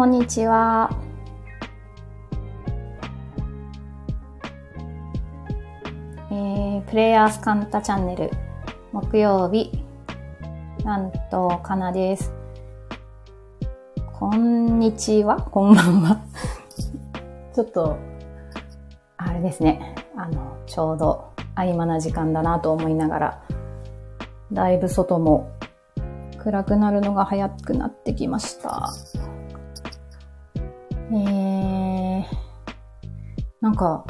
こんにちは。えー、プレイヤースカンタチャンネル、木曜日、なんと、かなです。こんにちは？こんばんは。ちょっと、あれですね。あの、ちょうど合間な時間だなと思いながら、だいぶ外も暗くなるのが早くなってきました。えー、なんか、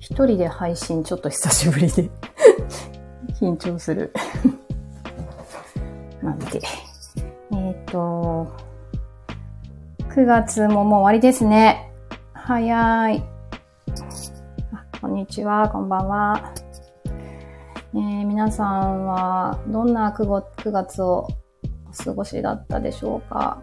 一人で配信ちょっと久しぶりで 緊張する なんで。えっ、ー、と、9月ももう終わりですね。早い。こんにちは、こんばんは。えー、皆さんはどんな 9, 9月をお過ごしだったでしょうか？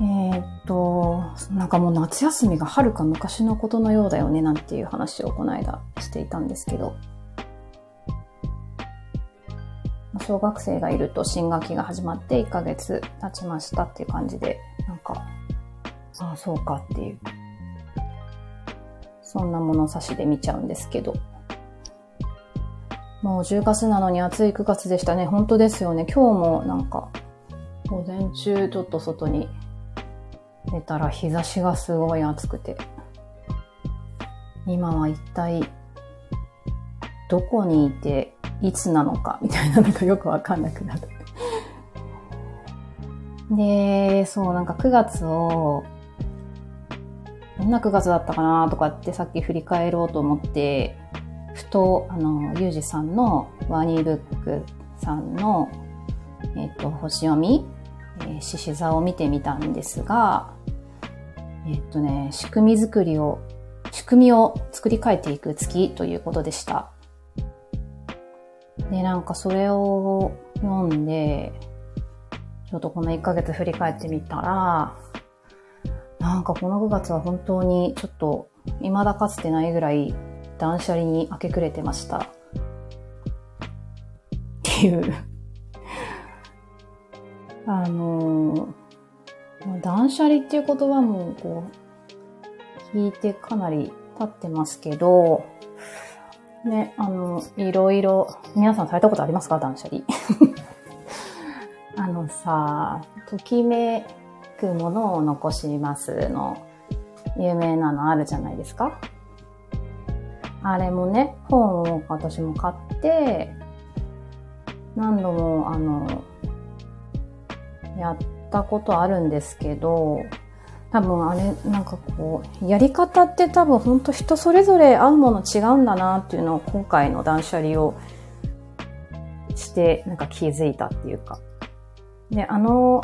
えー、っと、なんかもう夏休みがはるか昔のことのようだよねなんていう話をこの間していたんですけど、小学生がいると新学期が始まって1ヶ月経ちましたっていう感じで、なんか、ああ、そうかっていう、そんな物差しで見ちゃうんですけど、もう10月なのに暑い9月でしたね。本当ですよね。今日もなんか、午前中ちょっと外に出たら日差しがすごい暑くて、今は一体どこにいていつなのかみたいなのがよくわかんなくなる。で、そう、なんか9月を、どんな9月だったかなとかってさっき振り返ろうと思って、ふと、あの、ゆうじさんのワニーブックさんの、えっ、と、星読みえ獅子座を見てみたんですが、えっとね、仕組み作りを、仕組みを作り変えていく月ということでした。で、なんかそれを読んで、ちょっとこの1ヶ月振り返ってみたら、なんかこの5月は本当にちょっと未だかつてないぐらい断捨離に明け暮れてました。っていうあの、断捨離っていう言葉もこう、聞いてかなり経ってますけど、ね、あの、いろいろ、皆さんされたことありますか？断捨離。あのさ、ときめくものを残しますの、有名なのあるじゃないですか？あれもね、本を私も買って、何度も、あの、やったことあるんですけど、多分あれ、なんかこう、やり方って多分本当人それぞれ合うもの違うんだなっていうのを今回の断捨離をして、なんか気づいたっていうか。で、あの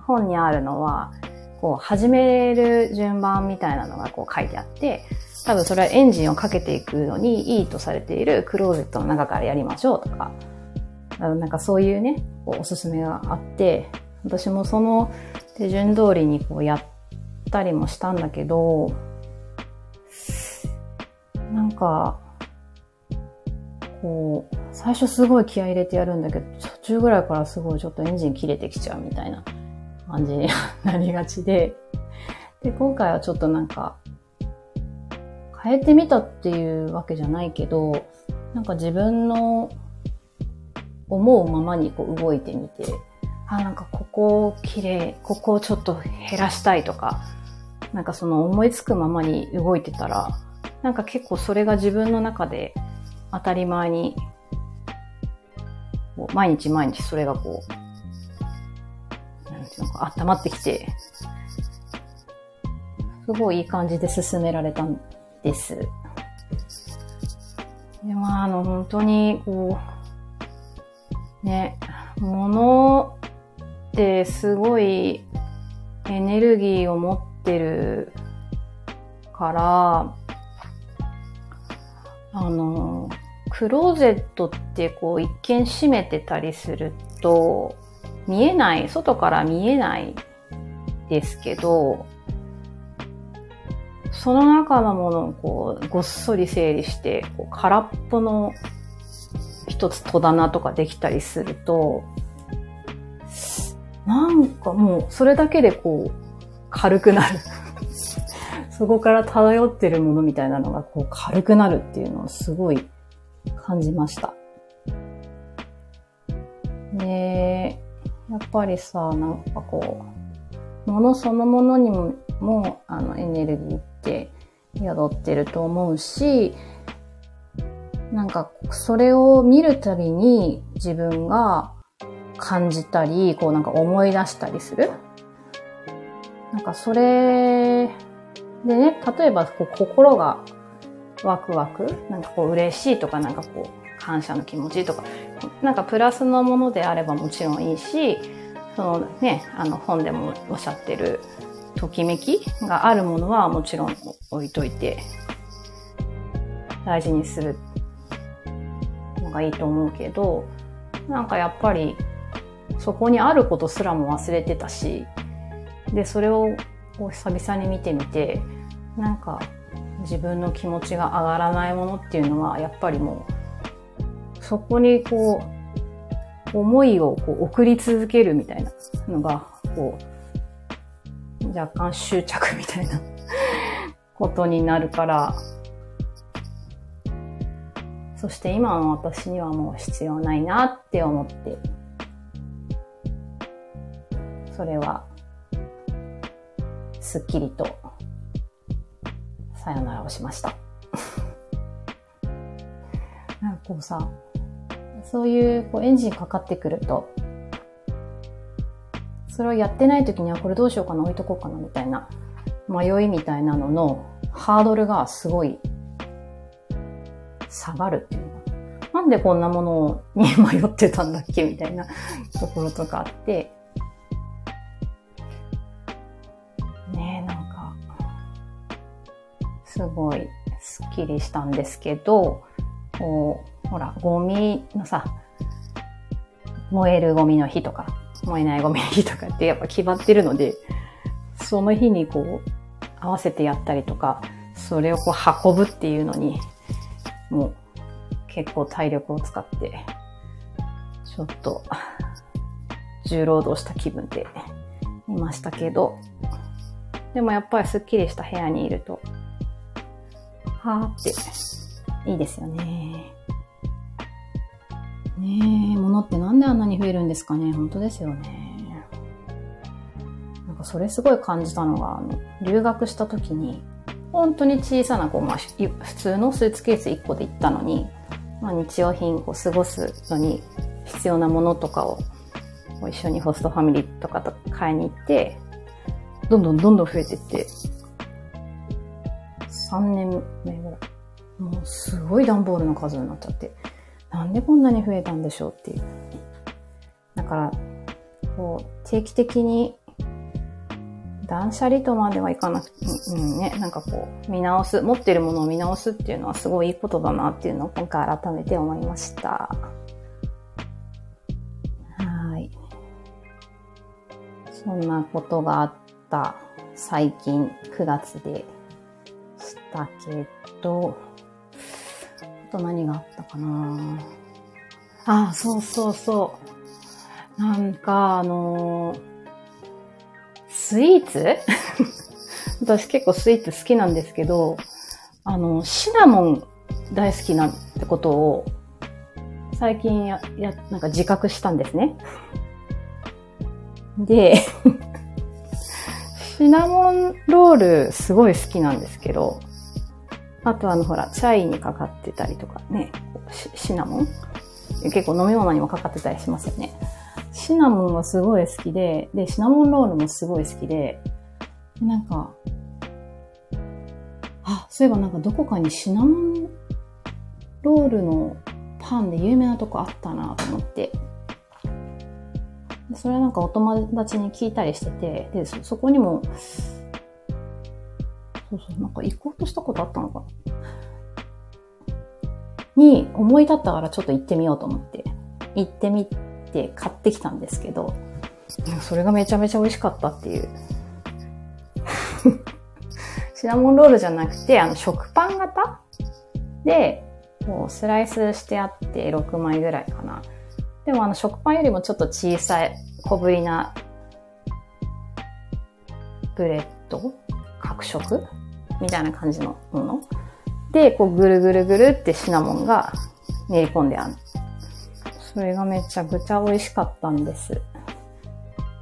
本にあるのは、こう、始める順番みたいなのがこう書いてあって、多分それはエンジンをかけていくのにいいとされているクローゼットの中からやりましょうとか、なんかそういうね、おすすめがあって、私もその手順通りにこうやったりもしたんだけど、なんか、こう、最初すごい気合入れてやるんだけど、途中ぐらいからすごいちょっとエンジン切れてきちゃうみたいな感じになりがちで、で、今回はちょっとなんか、変えてみたっていうわけじゃないけど、なんか自分の思うままにこう動いてみて、あ、なんかここ綺麗、ここをちょっと減らしたいとか、なんかその思いつくままに動いてたら、なんか結構それが自分の中で当たり前に、毎日毎日それがこう、なんていうのか温まってきて、すごいいい感じで進められたんです。で、まあ、あの、本当に、こう、ね、物ってすごいエネルギーを持ってるから、あの、クローゼットってこう一見閉めてたりすると見えない、外から見えないですけど、その中のものをこうごっそり整理して、こう空っぽの一つ戸棚とかできたりすると、なんかもうそれだけでこう軽くなる。そこから漂ってるものみたいなのがこう軽くなるっていうのをすごい感じました。で、やっぱりさ、なんかこう、ものそのものにも、もあのエネルギーって宿ってると思うし、なんかそれを見るたびに自分が感じたり、こうなんか思い出したりする？なんかそれでね、例えばこう心がワクワク、なんかこう嬉しいとかなんかこう感謝の気持ちとか、なんかプラスのものであればもちろんいいし、そのね、あの本でもおっしゃってるときめきがあるものはもちろん置いといて大事にするいいと思うけど、なんかやっぱりそこにあることすらも忘れてたし、で、それを久々に見てみて、なんか自分の気持ちが上がらないものっていうのは、やっぱりもう、そこにこう、思いをこう送り続けるみたいなのが、こう、若干執着みたいなことになるから、そして今の私にはもう必要ないなって思ってそれは、すっきりと、さよならをしました。なんかこうさ、そういうこうエンジンかかってくると、それをやってない時にはこれどうしようかな、置いとこうかな、みたいな迷いみたいなののハードルがすごい下がるっていうの。なんでこんなものに迷ってたんだっけみたいな ところとかあって、すごいスッキリしたんですけど、こう、ほら、ゴミのさ、燃えるゴミの日とか、燃えないゴミの日とかってやっぱ決まってるので、その日にこう、合わせてやったりとか、それをこう運ぶっていうのに、もう結構体力を使って、ちょっと重労働した気分でいましたけど、でもやっぱりスッキリした部屋にいるとはーって、いいですよね。ねえ、物ってなんであんなに増えるんですかね本当ですよね。なんかそれすごい感じたのが、あの、留学した時に、本当に小さな、こう、まあ、普通のスーツケース1個で行ったのに、まあ、日用品を過ごすのに必要なものとかを一緒にホストファミリーとかと買いに行って、どんどんどんどん増えていって、3年目ぐらい。もうすごい段ボールの数になっちゃって、なんでこんなに増えたんでしょうっていう。だから、こう、定期的に断捨離とまではいかなくて、うんね、なんかこう、見直す、持ってるものを見直すっていうのはすごいいいことだなっていうのを今回改めて思いました。はい。そんなことがあった最近9月でしたけど、あと何があったかな？あ、そうそうそう。なんか、あのー、スイーツ？私結構スイーツ好きなんですけど、あの、シナモン大好きなんてことを、最近や、や、なんか自覚したんですね。で、シナモンロールすごい好きなんですけど、あとあのほら、チャイにかかってたりとかね、シナモン？結構飲み物にもかかってたりしますよね。シナモンはすごい好きで、で、シナモンロールもすごい好きで、なんか、あ、そういえばなんかどこかにシナモンロールのパンで有名なとこあったなと思って、それはなんかお友達に聞いたりしてて、で、そこにも、そうそう、なんか行こうとしたことあったのかな。に思い立ったからちょっと行ってみようと思って、行ってみて買ってきたんですけど、それがめちゃめちゃ美味しかったっていう。シナモンロールじゃなくて、あの、食パン型？で、こう、スライスしてあって6枚ぐらいかな。でもあの、食パンよりもちょっと小さい、小ぶりなブレッド？角食？みたいな感じのもの？で、こうぐるぐるぐるってシナモンが練り込んである。それがめちゃくちゃ美味しかったんです。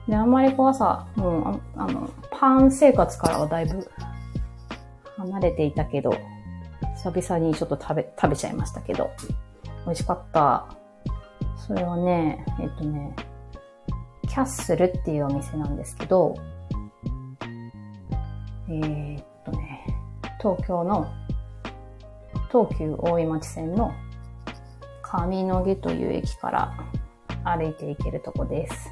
で、あんまりこう朝、もう、ああの、パン生活からはだいぶ離れていたけど、久々にちょっと食べ、食べちゃいましたけど、美味しかった。それはね、えっとね、キャッスルっていうお店なんですけど、えー、っとね、東京の東急大井町線の上野毛という駅から歩いていけるとこです。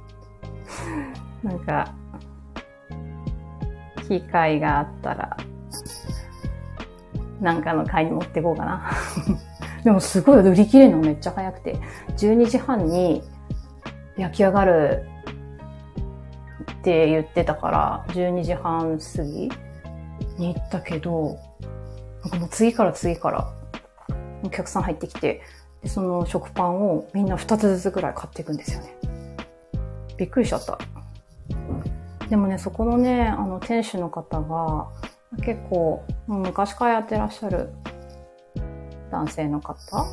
なんか、機会があったら、なんかの会に持ってこうかな。でもすごい売り切れるのめっちゃ早くて、12時半に焼き上がるって言ってたから、12時半過ぎに行ったけど、なんかもう次から次からお客さん入ってきて、でその食パンをみんな2つずつぐらい買っていくんですよね。びっくりしちゃった。でもね、そこのね、あの店主の方が結構昔からやってらっしゃる男性の方？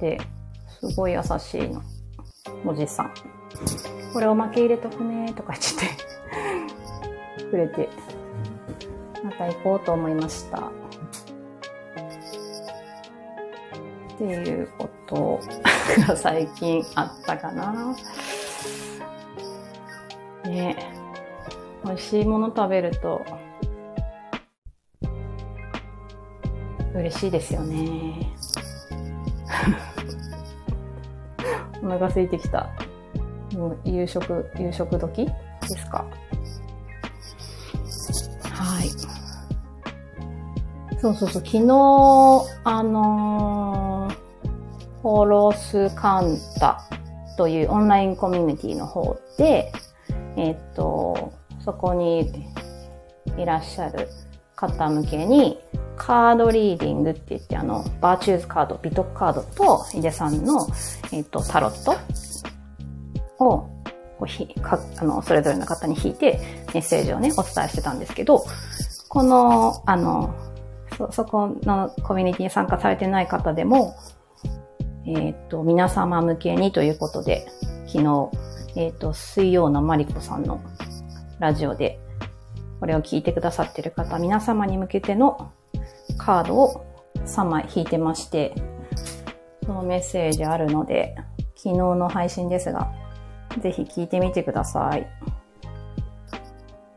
で、すごい優しいの。おじさん。これおまけ入れとくねとか言っててくれて、また行こうと思いました。っていうこと が最近あったかな。ね美味しいもの食べると嬉しいですよね。お腹空いてきた。もう夕食、夕食時ですか？はい。そうそうそう、昨日、あのー、ホロスカンタというオンラインコミュニティの方で、えっ、と、そこにいらっしゃる方向けに、カードリーディングって言って、あの、バーチューズカード、美徳カードと、井出さんの、えっ、と、タロットを、こうひかあの、それぞれの方に引いて、メッセージをね、お伝えしてたんですけど、この、あの、そ、そこのコミュニティに参加されてない方でも、えっ、と、皆様向けにということで、昨日、えっ、と、水曜のマリコさんのラジオで、これを聞いてくださってる方、皆様に向けてのカードを3枚引いてまして、そのメッセージあるので、昨日の配信ですが、ぜひ聞いてみてください。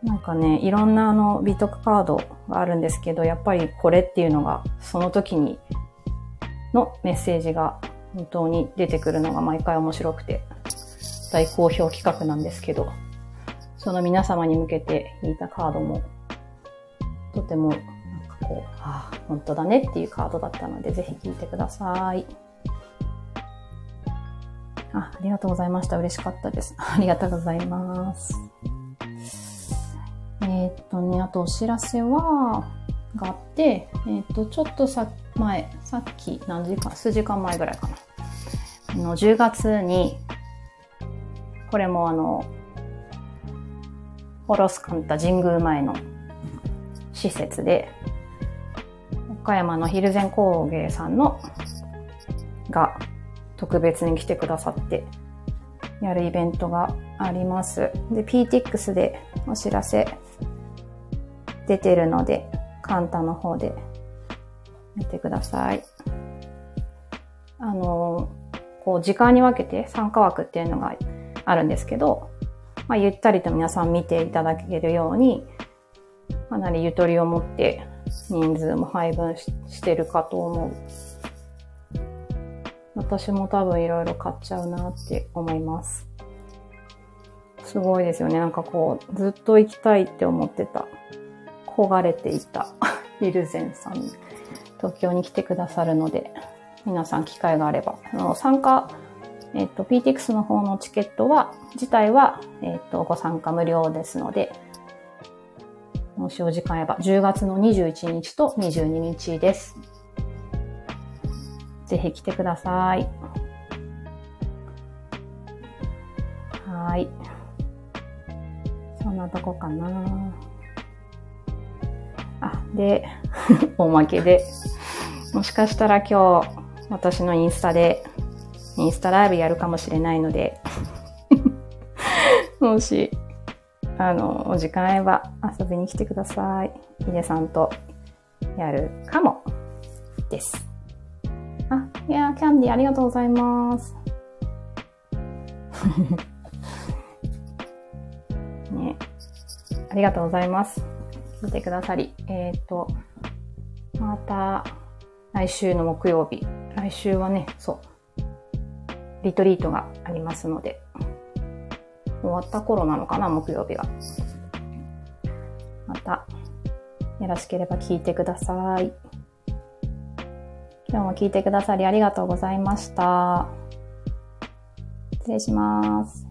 なんかね、いろんなあの美徳カードがあるんですけど、やっぱりこれっていうのが、その時にのメッセージが本当に出てくるのが毎回面白くて、大好評企画なんですけど、その皆様に向けて引いたカードも、とてもなんかこう、ああ、本当だねっていうカードだったので、ぜひ聞いてください。あ、ありがとうございました。嬉しかったです。ありがとうございます。えー、っとね、あとお知らせは、があって、えー、っと、ちょっとさっ、前、さっき何時間、数時間前ぐらいかな。あの、10月に、これもあの、ホロスカンタ神宮前の施設で、岡山のヒルゼン工芸さんの、が特別に来てくださって、やるイベントがあります。で、PTX でお知らせ出てるので、カンタの方で見てください。あの、こう時間に分けて参加枠っていうのがあるんですけど、まあ、ゆったりと皆さん見ていただけるように、かなりゆとりを持って人数も配分してるかと思う。私も多分いろいろ買っちゃうなって思います。すごいですよね。なんかこう、ずっと行きたいって思ってた、焦がれていた ヒルゼンさん、東京に来てくださるので、皆さん機会があれば、あの参加えっ、と、PTX の方のチケットは、自体は、えっ、と、ご参加無料ですので、もしお時間あれば、10月の21日と22日です。ぜひ来てください。はい。そんなとこかな。あ、で、おまけで、もしかしたら今日、私のインスタで、インスタライブやるかもしれないので、もし、あの、お時間あれば遊びに来てください。ヒデさんとやるかもです。あ、いやキャンディーありがとうございます。ねありがとうございます。聞いてくださり。えっ、ー、と、また、来週の木曜日。来週はね、そう、リトリートがありますので、終わった頃なのかな、木曜日は。また、よろしければ聞いてください。今日も聞いてくださりありがとうございました。失礼します。